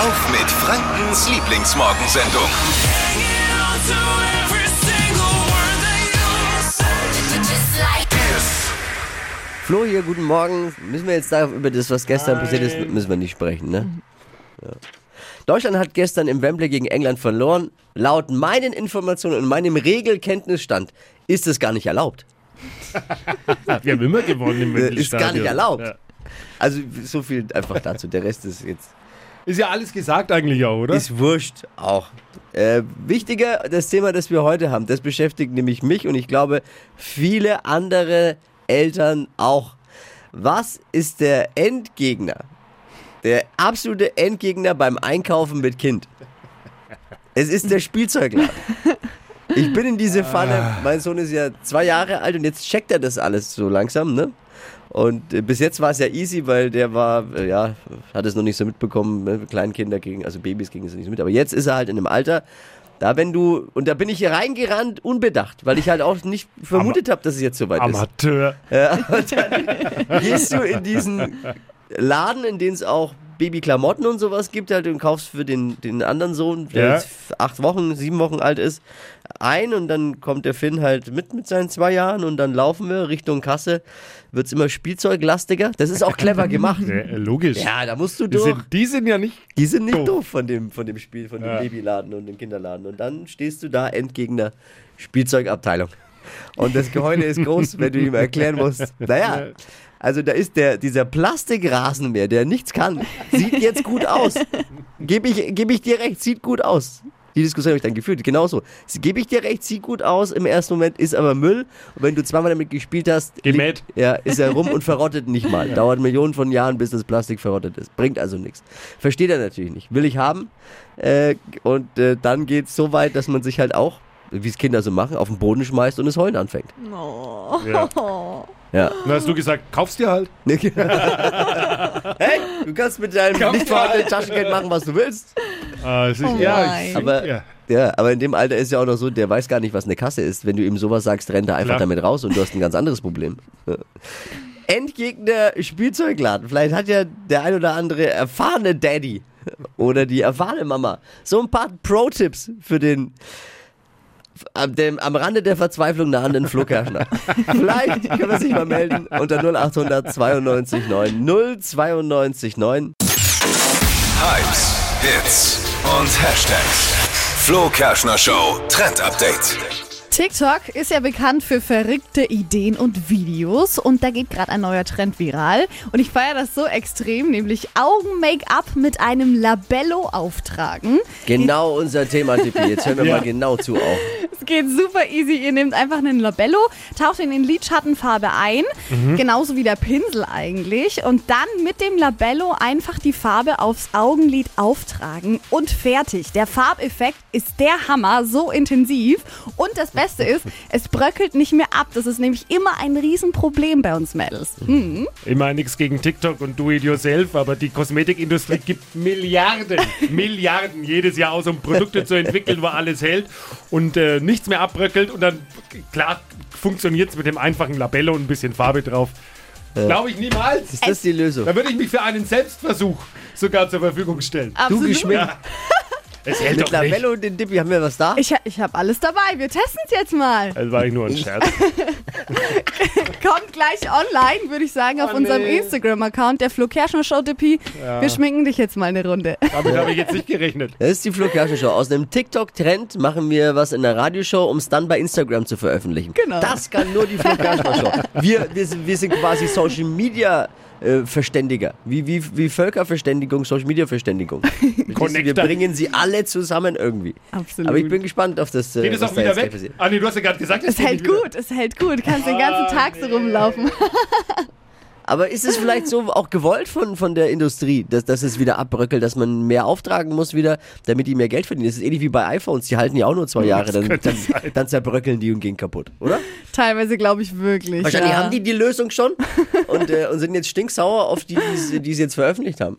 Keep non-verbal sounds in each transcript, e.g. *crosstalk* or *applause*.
auf mit Frankens Lieblingsmorgensendung. Flo hier, guten Morgen. Müssen wir jetzt da über das, was gestern passiert ist, müssen wir nicht sprechen, ne? Ja. Deutschland hat gestern im Wembley gegen England verloren. Laut meinen Informationen und meinem Regelkenntnisstand ist es gar nicht erlaubt. Wir haben immer gewonnen im Äh, Ist gar nicht erlaubt. Ja. Also so viel einfach dazu. Der Rest ist jetzt Ist ja alles gesagt eigentlich auch, oder? ist wurscht auch. Äh, wichtiger das Thema, das wir heute haben, das beschäftigt nämlich mich und ich glaube viele andere Eltern auch. Was ist der Endgegner? Der absolute Endgegner beim Einkaufen mit Kind. Es ist der Spielzeugladen. Ich bin in diese Falle. Mein Sohn ist ja zwei Jahre alt und jetzt checkt er das alles so langsam, ne? Und äh, bis jetzt war es ja easy, weil der war, äh, ja, hat es noch nicht so mitbekommen. Ne? Kleinkinder gegen, also Babys gingen es nicht so mit. Aber jetzt ist er halt in einem Alter, da wenn du, und da bin ich hier reingerannt, unbedacht, weil ich halt auch nicht vermutet habe, dass es jetzt soweit ist. Amateur. Ja, und dann *laughs* gehst du in diesen Laden, in dem es auch Babyklamotten und sowas gibt, halt und kaufst für den, den anderen Sohn, der Ja. jetzt acht Wochen, sieben Wochen alt ist, ein und dann kommt der Finn halt mit mit seinen zwei Jahren und dann laufen wir Richtung Kasse, wird's immer spielzeuglastiger. Das ist auch clever gemacht. Ja, logisch. Ja, da musst du die, durch. sind, die sind ja nicht. Die sind nicht Doof. doof von dem, von dem Spiel, von dem Ja. Babyladen und dem Kinderladen. Und dann stehst du da, Endgegner, Spielzeugabteilung. Und das Geheule ist groß, wenn du ihm erklären musst. Naja, also da ist der, dieser Plastikrasenmäher, der nichts kann, sieht jetzt gut aus. Gebe ich, geb ich dir recht, sieht gut aus. Die Diskussion habe ich dann geführt, genauso. Gebe ich dir recht, sieht gut aus, im ersten Moment ist aber Müll. Und wenn du zweimal damit gespielt hast, liegt- ja, ist er rum und verrottet nicht mal. Dauert Millionen von Jahren, bis das Plastik verrottet ist. Bringt also nichts. Versteht er natürlich nicht. Will ich haben. Äh, und äh, dann geht es so weit, dass man sich halt auch, wie es Kinder so machen, auf den Boden schmeißt und das Heulen anfängt. Ja. Ja. Dann hast du gesagt, kaufst dir halt. *laughs* hey, du kannst mit deinem Kauf nicht vorhandenen Taschengeld machen, was du willst. Ah, es ist, Oh ja, ich, Aber, ja. ja, aber in dem Alter ist ja auch noch so, der weiß gar nicht, was eine Kasse ist. Wenn du ihm sowas sagst, rennt er einfach Klar. damit raus und du hast ein ganz anderes Problem. Endgegner Spielzeugladen. Vielleicht hat ja der ein oder andere erfahrene Daddy oder die erfahrene Mama so ein paar Pro-Tipps für den am, dem, am Rande der Verzweiflung nahenden Flo Kerschner. *laughs* Vielleicht können wir sich mal melden unter 0800 92 9 092 9. Hypes, Hits und Hashtags. Flo Kerschner Show Trend Update. TikTok ist ja bekannt für verrückte Ideen und Videos und da geht gerade ein neuer Trend viral und ich feiere das so extrem, nämlich Augen-Make-up mit einem Labello auftragen. Genau unser Thema, Tippi. Jetzt hören wir Ja. mal genau zu auch. Geht super easy. Ihr nehmt einfach einen Labello, taucht ihn in Lidschattenfarbe ein, genauso wie der Pinsel eigentlich. Und dann mit dem Labello einfach die Farbe aufs Augenlid auftragen und fertig. Der Farbeffekt ist der Hammer, so intensiv. Und das Beste ist, *laughs* es bröckelt nicht mehr ab. Das ist nämlich immer ein Riesenproblem bei uns Mädels. Hm. Immer nichts gegen TikTok und do it yourself, aber die Kosmetikindustrie gibt Milliarden, *laughs* Milliarden jedes Jahr aus, um Produkte zu entwickeln, wo alles hält und äh, nichts mehr abbröckelt und dann, klar, funktioniert es mit dem einfachen Labello und ein bisschen Farbe drauf. Glaube ich niemals. Ist das die Lösung? Da würde ich mich für einen Selbstversuch sogar zur Verfügung stellen. Du Absolut. geschminkt Es hält mit doch nicht. Labello und den Dippi. Haben wir was da? Ich, ich habe alles dabei. Wir testen es jetzt mal. Das war ich nur ein *laughs* Scherz. *laughs* Kommt gleich online, würde ich sagen, auf Oh, unserem nee. Instagram-Account, der Flo Kerschner Show Dippy. Wir schminken dich jetzt mal eine Runde. Damit habe ich jetzt nicht gerechnet. Das ist die Flo Kerschner Show. Aus einem TikTok-Trend machen wir was in der Radioshow, um es dann bei Instagram zu veröffentlichen. Genau. Das kann nur die Flo Kerschner Show. Wir, wir, sind, wir sind quasi Social Media äh, Verständiger. Wie, wie, wie Völkerverständigung, Social Media Verständigung. *laughs* Wir bringen sie alle zusammen irgendwie. Absolut. Aber ich bin gespannt auf das, äh, Geht es auch wieder weg? Ah nee, du hast ja gerade gesagt, Es hält gut, es hält gut. Du kannst den ganzen Tag so rumlaufen. *laughs* Aber ist es vielleicht so auch gewollt von, von der Industrie, dass, dass es wieder abbröckelt, dass man mehr auftragen muss wieder, damit die mehr Geld verdienen? Das ist ähnlich wie bei iPhones, die halten ja auch nur zwei Jahre, dann, dann, dann zerbröckeln die und gehen kaputt, oder? Teilweise glaube ich wirklich. Wahrscheinlich ja. haben die die Lösung schon und, äh, und sind jetzt stinksauer auf die, die sie- die sie jetzt veröffentlicht haben.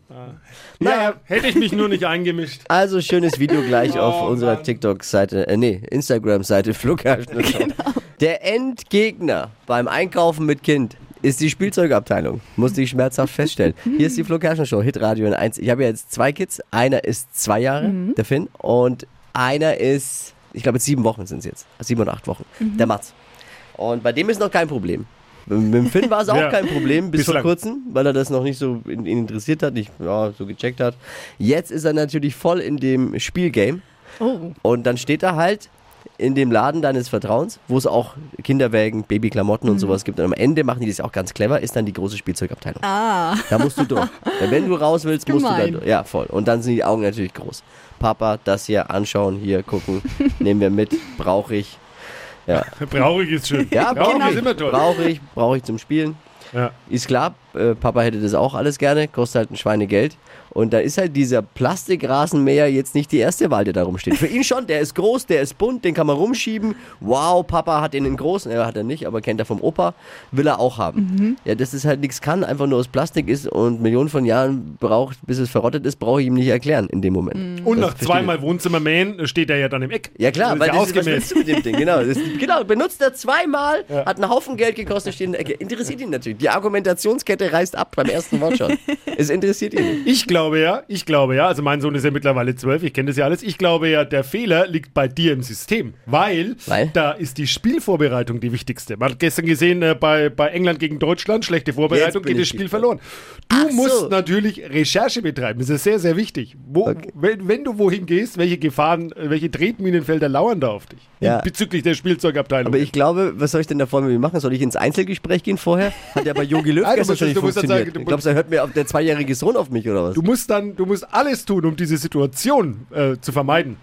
Ja, hätte ich mich nur nicht eingemischt. Also schönes Video gleich *laughs* auf Oh, unserer Mann. TikTok-Seite, äh, nee, Instagram-Seite Flugherrschner. *laughs* Der Endgegner beim Einkaufen mit Kind ist die Spielzeugabteilung. Musste ich schmerzhaft feststellen. *laughs* Hier ist die Flo Kerschner Show, Hitradio in 1. Ich habe ja jetzt zwei Kids. Einer ist zwei Jahre, der Finn. Und einer ist, ich glaube, jetzt sieben Wochen sind es jetzt. Sieben oder acht Wochen. Der Mats. Und bei dem ist noch kein Problem. Mit dem Finn war es auch *laughs* Ja. kein Problem bis vor Bislang. kurzem, weil er das noch nicht so in- ihn interessiert hat, nicht ja, so gecheckt hat. Jetzt ist er natürlich voll in dem Spielgame. Oh. Und dann steht er halt in dem Laden deines Vertrauens, wo es auch Kinderwägen, Babyklamotten und sowas gibt. Und am Ende machen die das auch ganz clever, ist dann die große Spielzeugabteilung. Ah. Da musst du durch. Wenn du raus willst, musst du da Gemein. durch. Ja, voll. Und dann sind die Augen natürlich groß. Papa, das hier anschauen, hier gucken, *laughs* nehmen wir mit, brauche ich. Ja, Brauchig ist schön. ja Brauchig brauche immer ich, brauche ich, brauche ich zum Spielen. Ja. Ist klar, äh, Papa hätte das auch alles gerne, kostet halt ein Schweinegeld. Und da ist halt dieser Plastikrasenmäher jetzt nicht die erste Wahl, der da rumsteht. Für ihn schon, der ist groß, der ist bunt, den kann man rumschieben. Wow, Papa hat den in großen, er hat er nicht, aber kennt er vom Opa, will er auch haben. Ja, dass es halt nichts kann, einfach nur aus Plastik ist und Millionen von Jahren braucht, bis es verrottet ist, brauche ich ihm nicht erklären in dem Moment. Und Das nach zweimal Wohnzimmer mähen steht er ja dann im Eck. Ja klar, das weil ist ja das ist, was willst du mit dem Ding? Genau, das, genau benutzt er zweimal, hat einen Haufen Geld gekostet, steht in der Ecke. Interessiert ihn natürlich. Die Argumentationskette reißt ab beim ersten Wort schon. *laughs* Es interessiert ihn nicht. Ich glaube ja, ich glaube ja, also mein Sohn ist ja mittlerweile zwölf, ich kenne das ja alles. Ich glaube ja, der Fehler liegt bei dir im System, weil, Weil? da ist die Spielvorbereitung die wichtigste. Man hat gestern gesehen, äh, bei, bei England gegen Deutschland, schlechte Vorbereitung, geht das Spiel verloren. Du Ach so. musst natürlich Recherche betreiben, das ist sehr, sehr wichtig. Wo, Okay. wenn, wenn du wohin gehst, welche Gefahren, äh, welche Tretminenfelder lauern da auf dich? Ja. Bezüglich der Spielzeugabteilung. Aber ich glaube, was soll ich denn da vorne machen? Soll ich ins Einzelgespräch gehen vorher? *laughs* Hat ja bei Yogi Löw Nein, gestern schon das- nicht du das funktioniert. sagen, du Ich glaube, er hört mir der zweijährige Sohn auf mich oder was? Du musst dann, du musst alles tun, um diese Situation äh, zu vermeiden.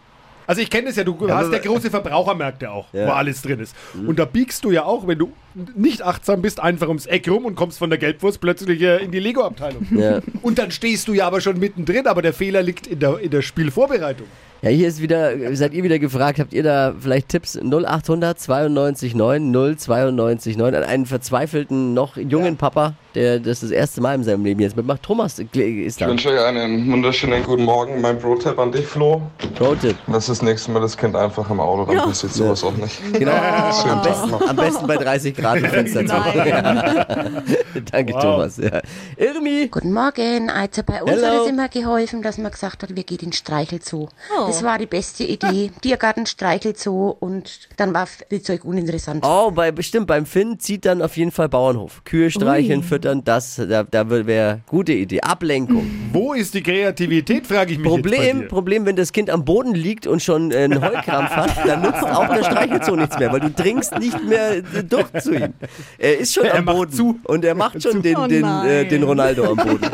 Also ich kenne es ja, du Ja, hast ja große Verbrauchermärkte auch, Ja. wo alles drin ist. Und da biegst du ja auch, wenn du nicht achtsam bist, einfach ums Eck rum und kommst von der Gelbwurst plötzlich äh, in die Lego-Abteilung. Ja. Und dann stehst du ja aber schon mittendrin, aber der Fehler liegt in der, in der Spielvorbereitung. Ja, hier ist wieder, seid ihr wieder gefragt, habt ihr da vielleicht Tipps? 0800 92 9 092 9 an einen verzweifelten, noch jungen Papa, der das das erste Mal in seinem Leben jetzt mitmacht. Thomas ist Ich da. wünsche euch einen wunderschönen guten Morgen. Mein Pro-Tipp an dich, Flo. Pro-Tipp. Lass das nächste Mal das Kind einfach im Auto, dann passiert sowas auch nicht. Genau. *laughs* Am Schönen Tag besten, am besten bei 30 Grad im Fenster zu *laughs* Danke, Wow. Thomas. Ja. Irmi, Guten Morgen. Also bei uns Hello. hat es immer geholfen, dass man gesagt hat, wir gehen in Streichelzoo. Das war die beste Idee. *laughs* Tiergarten, Streichelzoo und dann war Spielzeug uninteressant. Oh, bei, bestimmt, beim Finn zieht dann auf jeden Fall Bauernhof. Kühe streicheln, füttern, das, da, da wäre gute Idee. Ablenkung. Wo ist die Kreativität, frage ich mich jetzt bei Problem, dir. Problem, wenn das Kind am Boden liegt und schon äh, einen Heulkrampf hat, dann nutzt auch der Streichelzoo nichts mehr, weil du dringst nicht mehr äh, durch zu ihm. Er ist schon Er am Boden zu. und er macht schon den, Oh den, äh, nein. den Ronaldo am Boden. *laughs*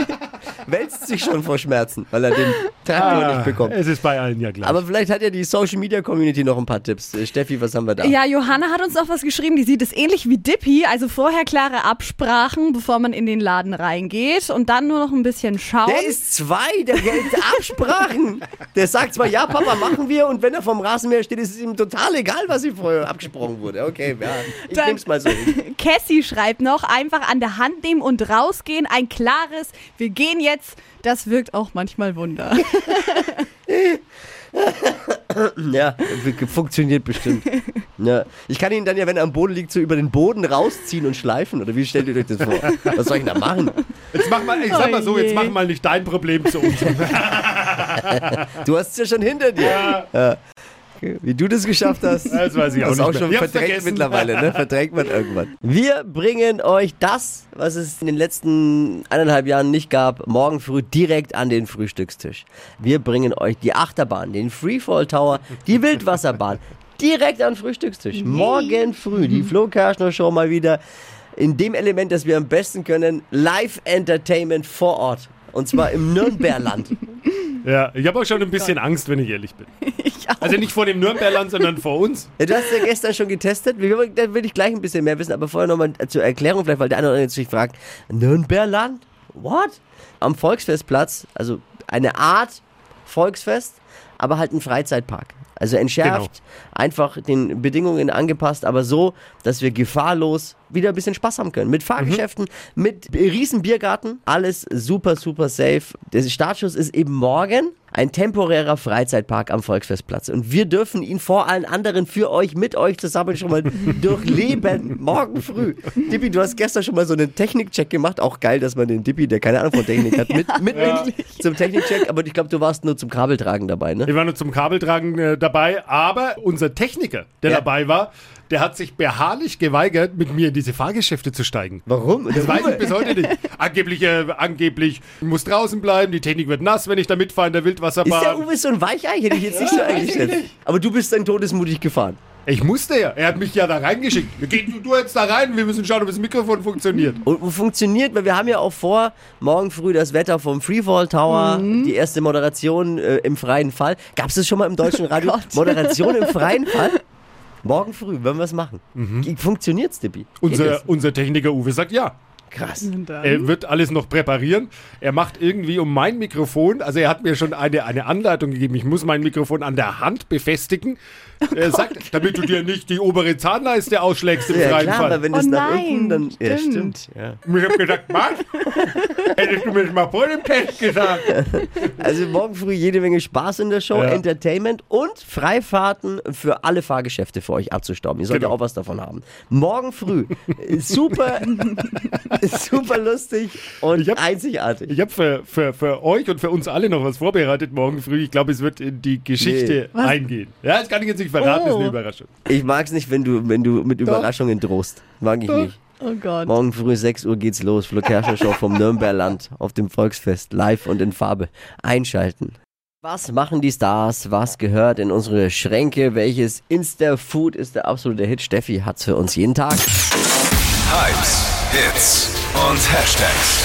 Wälzt sich schon vor Schmerzen, weil er den Traktor Ah, nicht bekommt. es ist bei allen ja gleich. Aber vielleicht hat ja die Social Media Community noch ein paar Tipps. Äh, Steffi, was haben wir da? Ja, Johanna hat uns noch was geschrieben, die sieht es ähnlich wie Dippy, also vorher klare Absprachen, bevor man in den Laden reingeht und dann nur noch ein bisschen schauen. Der ist zwei, der hält Absprachen. Der sagt zwar, ja, Papa, machen wir, und wenn er vom Rasenmäher steht, ist es ihm total egal, was ihm vorher abgesprochen wurde. Okay, ja, ich Dann- nehm's mal so hin. *laughs* Cassie schreibt noch, einfach an der Hand nehmen und rausgehen. Ein klares, wir gehen jetzt, das wirkt auch manchmal Wunder. *laughs* Ja, funktioniert bestimmt. Ja. Ich kann ihn dann ja, wenn er am Boden liegt, so über den Boden rausziehen und schleifen. Oder wie stellt ihr euch das vor? Was soll ich denn da machen? jetzt mach mal, ich sag mal so, Oh je. jetzt mach mal nicht dein Problem zu uns. *laughs* Du hast es ja schon hinter dir. Ja. Wie du das geschafft hast. Das weiß ich auch Das ist auch nicht schon mehr. Verdrängt vergessen. mittlerweile, ne? Verdrängt man irgendwann. Wir bringen euch das, was es in den letzten eineinhalb Jahren nicht gab, morgen früh direkt an den Frühstückstisch. Wir bringen euch die Achterbahn, den Freefall Tower, die Wildwasserbahn *laughs* direkt an den Frühstückstisch. Morgen früh die Flo Kerschner Show mal wieder in dem Element, das wir am besten können, Live Entertainment vor Ort. Und zwar im *laughs* Nürnberland. Ja, ich habe auch schon ein bisschen Angst, wenn ich ehrlich bin. *laughs* Ich auch. Also nicht vor dem Nürnberland, sondern vor uns. *laughs* Ja, du hast ja gestern schon getestet. Wir- Da will ich gleich ein bisschen mehr wissen, aber vorher nochmal zur Erklärung, vielleicht, weil der eine oder andere jetzt sich fragt: Nürnberland? What? Am Volksfestplatz, also eine Art Volksfest, aber halt ein Freizeitpark. Also entschärft, einfach den Bedingungen angepasst, aber so, dass wir gefahrlos wieder ein bisschen Spaß haben können. Mit Fahrgeschäften, mit riesen Biergarten, alles super, super safe. Der Startschuss ist eben morgen. Ein temporärer Freizeitpark am Volksfestplatz. Und wir dürfen ihn vor allen anderen für euch, mit euch zusammen schon mal *laughs* durchleben. Morgen früh. Dippi, du hast gestern schon mal so einen Technikcheck gemacht. Auch geil, dass man den Dippi, der keine Ahnung von Technik hat, *laughs* mit, mit, mit zum Technikcheck. Aber ich glaube, du warst nur zum Kabeltragen dabei, ne? Wir waren nur zum Kabeltragen äh, dabei, aber unser Techniker, der Ja. dabei war, der hat sich beharrlich geweigert, mit mir in diese Fahrgeschäfte zu steigen. Warum? Das weiß ich bis heute nicht. Angeblich, äh, angeblich, ich muss draußen bleiben, die Technik wird nass, wenn ich da mitfahre in der Ist der Wildwasserbahn. Uwe so ein Weichei? Hätte ich jetzt nicht so eingeschätzt. Aber du bist dann todesmutig gefahren. Ich musste ja. Er hat mich ja da reingeschickt. Geh du, jetzt da rein, wir müssen schauen, ob das Mikrofon funktioniert. Und funktioniert, weil wir haben ja auch vor, morgen früh das Wetter vom Freefall Tower, die erste Moderation äh, im freien Fall. Gab es das schon mal im deutschen *laughs* Radio? Gott. Moderation im freien Fall? *laughs* Morgen früh, wollen wir es machen. Funktioniert's, Dippi? Unser, unser Techniker Uwe sagt ja. Krass. Er wird alles noch präparieren. Er macht irgendwie um mein Mikrofon, also er hat mir schon eine, eine Anleitung gegeben, ich muss mein Mikrofon an der Hand befestigen. *laughs* er sagt, damit du dir nicht die obere Zahnleiste ausschlägst im Ja freien klar, Fall. aber wenn das Oh nach nein, unten, dann... Ja, stimmt. stimmt. Ja. Ich hab gesagt, was? *laughs* Hättest du mir das mal vor dem Test gesagt? *laughs* Also morgen früh jede Menge Spaß in der Show, Ja. Entertainment und Freifahrten für alle Fahrgeschäfte für euch abzustauben. Ihr sollt ja Genau. auch was davon haben. Morgen früh. Super, super lustig und Ich hab- einzigartig. Ich habe für, für, für euch und für uns alle noch was vorbereitet morgen früh. Ich glaube, es wird in die Geschichte Was? eingehen. Ja, das kann ich jetzt nicht verraten, ist eine Oh. Überraschung. Ich mag's nicht, wenn du, wenn du mit Überraschungen drohst. Mag ich nicht. Oh Gott. Morgen früh 6 Uhr geht's los. Flo Kerschner Show vom Nürnberland auf dem Volksfest. Live und in Farbe. Einschalten. Was machen die Stars? Was gehört in unsere Schränke? Welches Insta-Food ist der absolute Hit? Steffi hat's für uns jeden Tag. Hypes, Hits und Hashtags.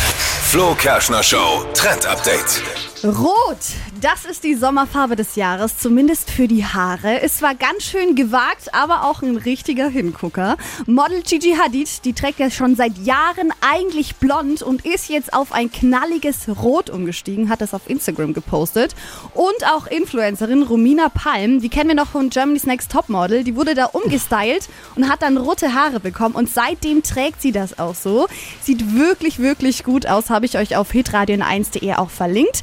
Flo Kerschner Show Trend Update. Rot, das ist die Sommerfarbe des Jahres, zumindest für die Haare. Es war ganz schön gewagt, aber auch ein richtiger Hingucker. Model Gigi Hadid, die trägt ja schon seit Jahren eigentlich blond und ist jetzt auf ein knalliges Rot umgestiegen, hat das auf Instagram gepostet. Und auch Influencerin Romina Palm, die kennen wir noch von Germany's Next Topmodel, die wurde da umgestylt und hat dann rote Haare bekommen und seitdem trägt sie das auch so. Sieht wirklich, wirklich gut aus, habe ich euch auf hitradion1.de auch verlinkt.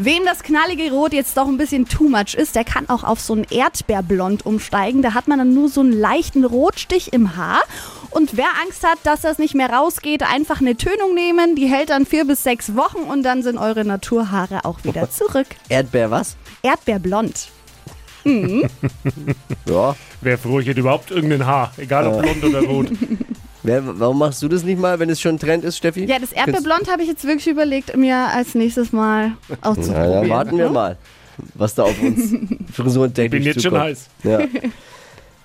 Wem das knallige Rot jetzt doch ein bisschen too much ist, der kann auch auf so ein Erdbeerblond umsteigen. Da hat man dann nur so einen leichten Rotstich im Haar. Und wer Angst hat, dass das nicht mehr rausgeht, einfach eine Tönung nehmen. Die hält dann vier bis sechs Wochen und dann sind eure Naturhaare auch wieder zurück. Erdbeer was? Erdbeerblond. *laughs* Ja. Wäre froh, ich hätte überhaupt irgendein Haar, egal ob blond oder rot. *laughs* Wer, warum machst du das nicht mal, wenn es schon ein Trend ist, Steffi? Ja, das Erdbeerblond habe ich jetzt wirklich überlegt, mir als nächstes Mal Na, auszuprobieren. dann warten wir mal, was da auf uns *laughs* frisurentechnisch Bin jetzt schon zukommt. heiß. Ja.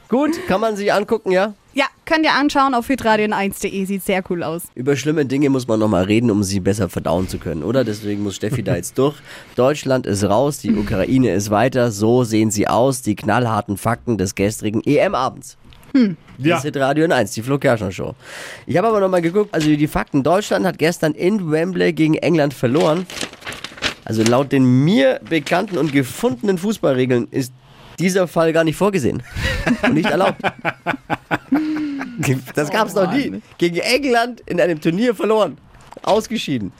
Gut, kann man sich angucken, ja? Ja, könnt ihr anschauen auf hitradion1.de. Sieht sehr cool aus. Über schlimme Dinge muss man nochmal reden, um sie besser verdauen zu können, oder? Deswegen muss Steffi da jetzt durch. Deutschland ist raus, die Ukraine ist weiter. So sehen sie aus, die knallharten Fakten des gestrigen EM-Abends. Ja, Das ist Radio 1, die Flo Kerschner Show. Ich habe aber nochmal geguckt, also die Fakten. Deutschland hat gestern in Wembley gegen England verloren. Also laut den mir bekannten und gefundenen Fußballregeln ist dieser Fall gar nicht vorgesehen *laughs* und nicht erlaubt. Das gab es noch nie. Gegen England in einem Turnier verloren. Ausgeschieden.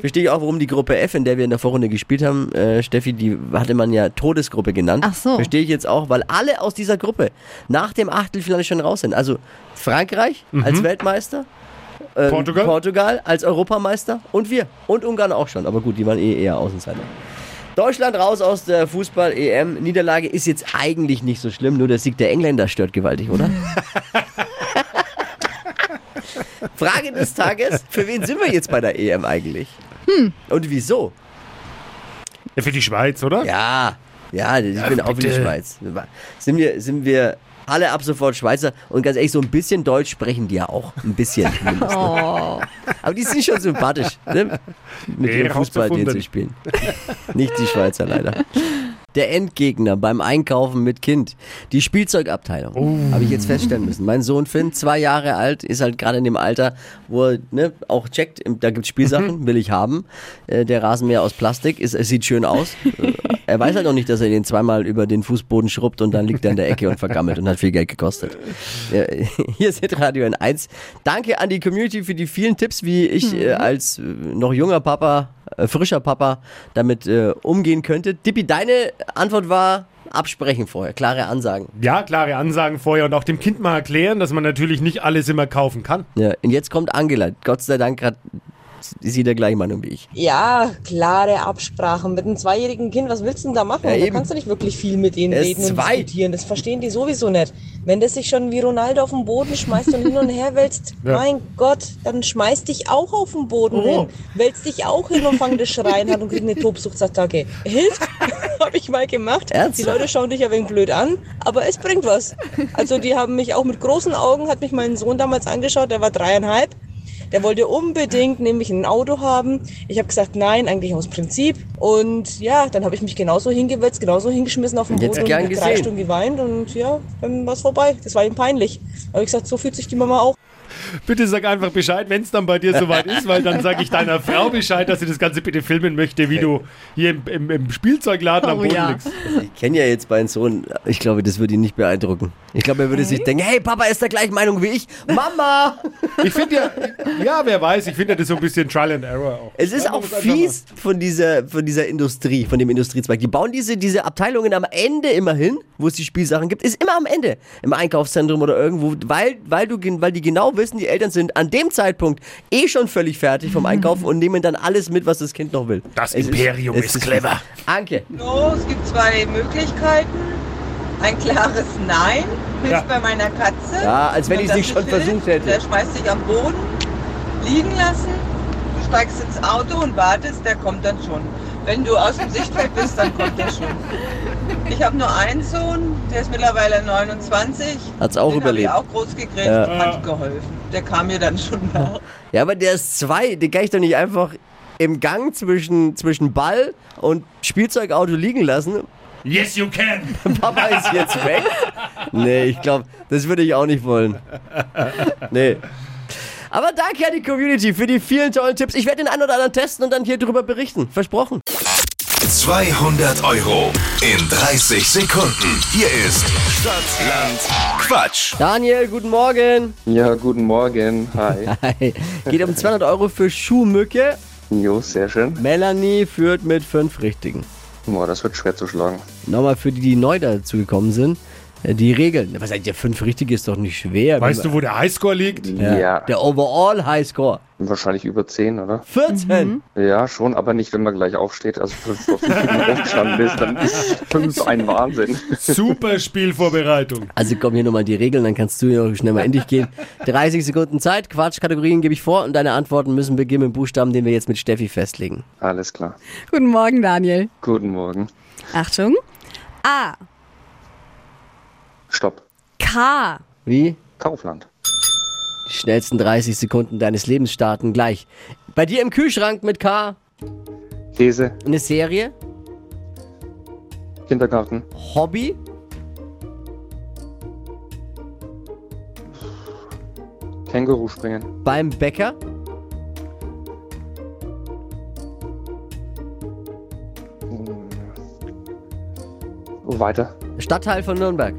Verstehe ich auch, warum die Gruppe F, in der wir in der Vorrunde gespielt haben, äh, Steffi, die hatte man ja Todesgruppe genannt. Ach so. Verstehe ich jetzt auch, weil alle aus dieser Gruppe nach dem Achtelfinale schon raus sind. Also Frankreich als Weltmeister, ähm, Portugal? Portugal als Europameister und wir. Und Ungarn auch schon. Aber gut, die waren eh eher Außenseiter. Deutschland raus aus der Fußball-EM. Niederlage ist jetzt eigentlich nicht so schlimm, nur der Sieg der Engländer stört gewaltig, oder? *laughs* Frage des Tages: Für wen sind wir jetzt bei der EM eigentlich? Und wieso? Ja, für die Schweiz, oder? Ja, ja, ich bin auch für die bitte. Schweiz. Sind wir, sind wir alle ab sofort Schweizer und ganz ehrlich, so ein bisschen Deutsch sprechen die ja auch. Ein bisschen. *laughs* ne? Aber die sind schon sympathisch, ne? Mit Nee, ihrem Fußball, den sie spielen. Nicht die Schweizer leider. Der Endgegner beim Einkaufen mit Kind. Die Spielzeugabteilung. Oh. Habe ich jetzt feststellen müssen. Mein Sohn Finn, zwei Jahre alt, ist halt gerade in dem Alter, wo er ne, auch checkt, da gibt es Spielsachen, will ich haben. Äh, der Rasenmäher aus Plastik, ist, es sieht schön aus. *laughs* Er weiß halt noch nicht, dass er den zweimal über den Fußboden schrubbt und dann liegt er in der Ecke und vergammelt und hat viel Geld gekostet. Ja, *laughs* hier ist Radio N1. Danke an die Community für die vielen Tipps, wie ich äh, als äh, noch junger Papa, äh, frischer Papa damit umgehen könnte. Dippi, deine Antwort war absprechen vorher, klare Ansagen. Ja, klare Ansagen vorher und auch dem Kind mal erklären, dass man natürlich nicht alles immer kaufen kann. Ja, und jetzt kommt Angela. Gott sei Dank hat ist sie der gleichen Meinung wie ich. Ja, klare Absprachen. Mit einem zweijährigen Kind, was willst du denn da machen? Ja, da kannst du nicht wirklich viel mit denen Er reden und zwei. diskutieren. Das verstehen die sowieso nicht. Wenn das sich schon wie Ronaldo auf den Boden schmeißt und hin und her wälzt, *laughs* Ja. mein Gott, dann schmeiß dich auch auf den Boden Oh. hin. Wälzt dich auch hin und fang das Schreien an und krieg eine Tobsuchtsattacke. Hilft? *laughs* Habe ich mal gemacht. Ernsthaft? Die Leute schauen dich ein wenig blöd an, aber es bringt was. Also die haben mich auch mit großen Augen, hat mich mein Sohn damals angeschaut, der war dreieinhalb. Der wollte unbedingt nämlich ein Auto haben. Ich habe gesagt, nein, eigentlich aus Prinzip. Und ja, dann habe ich mich genauso hingewetzt, genauso hingeschmissen auf den Jetzt Boden und drei. Stunden geweint. Und ja, dann war es vorbei. Das war ihm peinlich. Aber ich gesagt, so fühlt sich die Mama auch. Bitte sag einfach Bescheid, wenn es dann bei dir soweit ist, weil dann sage ich deiner Frau Bescheid, dass sie das Ganze bitte filmen möchte, wie du hier im, im, im Spielzeugladen am Oh Boden ja. liegst. Ich kenne ja jetzt meinen Sohn. Ich glaube, das würde ihn nicht beeindrucken. Ich glaube, er würde sich denken, hey, Papa ist der gleichen Meinung wie ich. Mama! Ich finde ja, ja, wer weiß, ich finde ja das so ein bisschen Trial and Error auch. Es ist auch fies von dieser, von dieser Industrie, von dem Industriezweig. Die bauen diese, diese Abteilungen am Ende immer hin, wo es die Spielsachen gibt. Ist immer am Ende. Im Einkaufszentrum oder irgendwo, weil, weil, du, weil die genau wissen, die Eltern sind an dem Zeitpunkt eh schon völlig fertig vom Einkaufen und nehmen dann alles mit, was das Kind noch will. Das Es Imperium es ist clever. Anke. So, es gibt zwei Möglichkeiten. Ein klares Nein, hilft Ja. bei meiner Katze. Ja, als wenn ich es nicht schon hilft, versucht hätte. Der schmeißt sich am Boden, liegen lassen, du steigst ins Auto und wartest, der kommt dann schon. Wenn du aus dem Sichtfeld bist, dann kommt er schon. Ich habe nur einen Sohn, der ist mittlerweile 29. Hat's auch Den überlebt. Hab ich auch groß gekriegt, Ja. hat geholfen. Der kam mir dann schon nach. Ja, aber der ist zwei. Den kann ich doch nicht einfach im Gang zwischen, zwischen Ball und Spielzeugauto liegen lassen. Yes, you can. *laughs* Papa ist jetzt weg. Nee, ich glaube, das würde ich auch nicht wollen. Nee. Aber danke an die Community für die vielen tollen Tipps. Ich werde den einen oder anderen testen und dann hier drüber berichten. Versprochen. 200 Euro in 30 Sekunden. Hier ist Stadtland Quatsch. Daniel, guten Morgen. Ja, guten Morgen. Hi. *laughs* Hi. Geht um 200 Euro für Schuhmücke. Jo, sehr schön. Melanie führt mit fünf Richtigen. Boah, das wird schwer zu schlagen. Nochmal für die, die neu dazugekommen sind. Äh, Die Regeln. Was seid ihr? Fünf Richtige ist doch nicht schwer. Weißt du, wo der Highscore liegt? Ja. Ja. Der Overall Highscore. Wahrscheinlich über 10, oder? 14. Ja, schon, aber nicht, wenn man gleich aufsteht. Also, wenn du auf fünf Minuten aufgestanden bist, dann ist fünf *laughs* ein Wahnsinn. Super Spielvorbereitung. Also komm hier nochmal die Regeln, dann kannst du hier auch schnell mal in dich gehen. *laughs* 30 Sekunden Zeit, Quatschkategorien gebe ich vor und deine Antworten müssen beginnen mit dem Buchstaben, den wir jetzt mit Steffi festlegen. Alles klar. Guten Morgen, Daniel. Guten Morgen. Achtung. A. Stopp. K. Wie? Kaufland. Die schnellsten 30 Sekunden deines Lebens starten gleich. Bei dir im Kühlschrank mit K Käse. eine Serie, Kindergarten. Hobby, Känguru springen. beim Bäcker, Oh, weiter. Stadtteil von Nürnberg.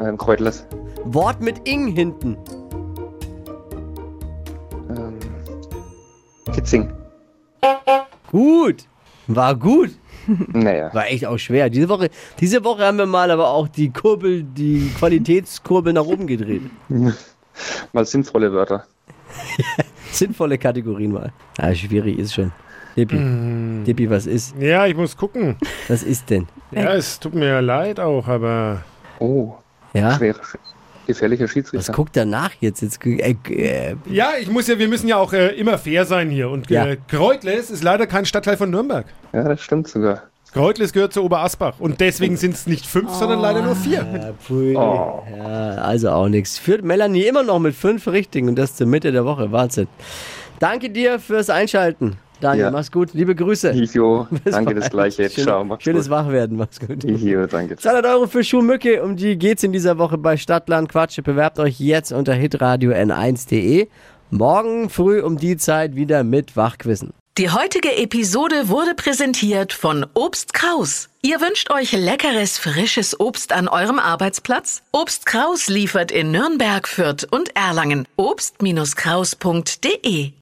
Ähm, Kräutlers. Wort mit Ing hinten. Ähm, Kitzing. Gut. War gut. *laughs* Naja. War echt auch schwer. Diese Woche, diese Woche haben wir mal aber auch die Kurbel, die Qualitätskurbel nach oben gedreht. *laughs* Mal sinnvolle Wörter. *laughs* Sinnvolle Kategorien mal. Ah, schwierig ist schon. Dippi, Dippi, was ist? Ja, ich muss gucken. Was ist denn? Ja, es tut mir leid auch, aber Oh, Ja? schwerer, gefährlicher Was Schiedsrichter. guckt er nach jetzt? jetzt äh, äh, ja, ich muss ja, wir müssen ja auch äh, immer fair sein hier. Und Ja. äh, Kreutles ist leider kein Stadtteil von Nürnberg. Ja, das stimmt sogar. Kreutles gehört zu Oberasbach. Und deswegen sind es nicht fünf, sondern leider nur vier. ja. Oh. ja, also auch nichts. Führt Melanie immer noch mit fünf Richtigen und das zur Mitte der Woche. Wahnsinn. Danke dir fürs Einschalten. Daniel, Ja. mach's gut. Liebe Grüße. Jo, *laughs* Bis danke bald. das gleiche. Schön, Ciao, mach's schönes gut. Wachwerden. Mach's gut. Jo, danke. 200 Euro für Schuhmücke, um die geht's in dieser Woche bei Stadtland Quatsch. Bewerbt euch jetzt unter hitradio n1.de. Morgen früh um die Zeit wieder mit Wachquissen. Die heutige Episode wurde präsentiert von Obst Kraus. Ihr wünscht euch leckeres, frisches Obst an eurem Arbeitsplatz? Obst Kraus liefert in Nürnberg, Fürth und Erlangen. Obst-Kraus.de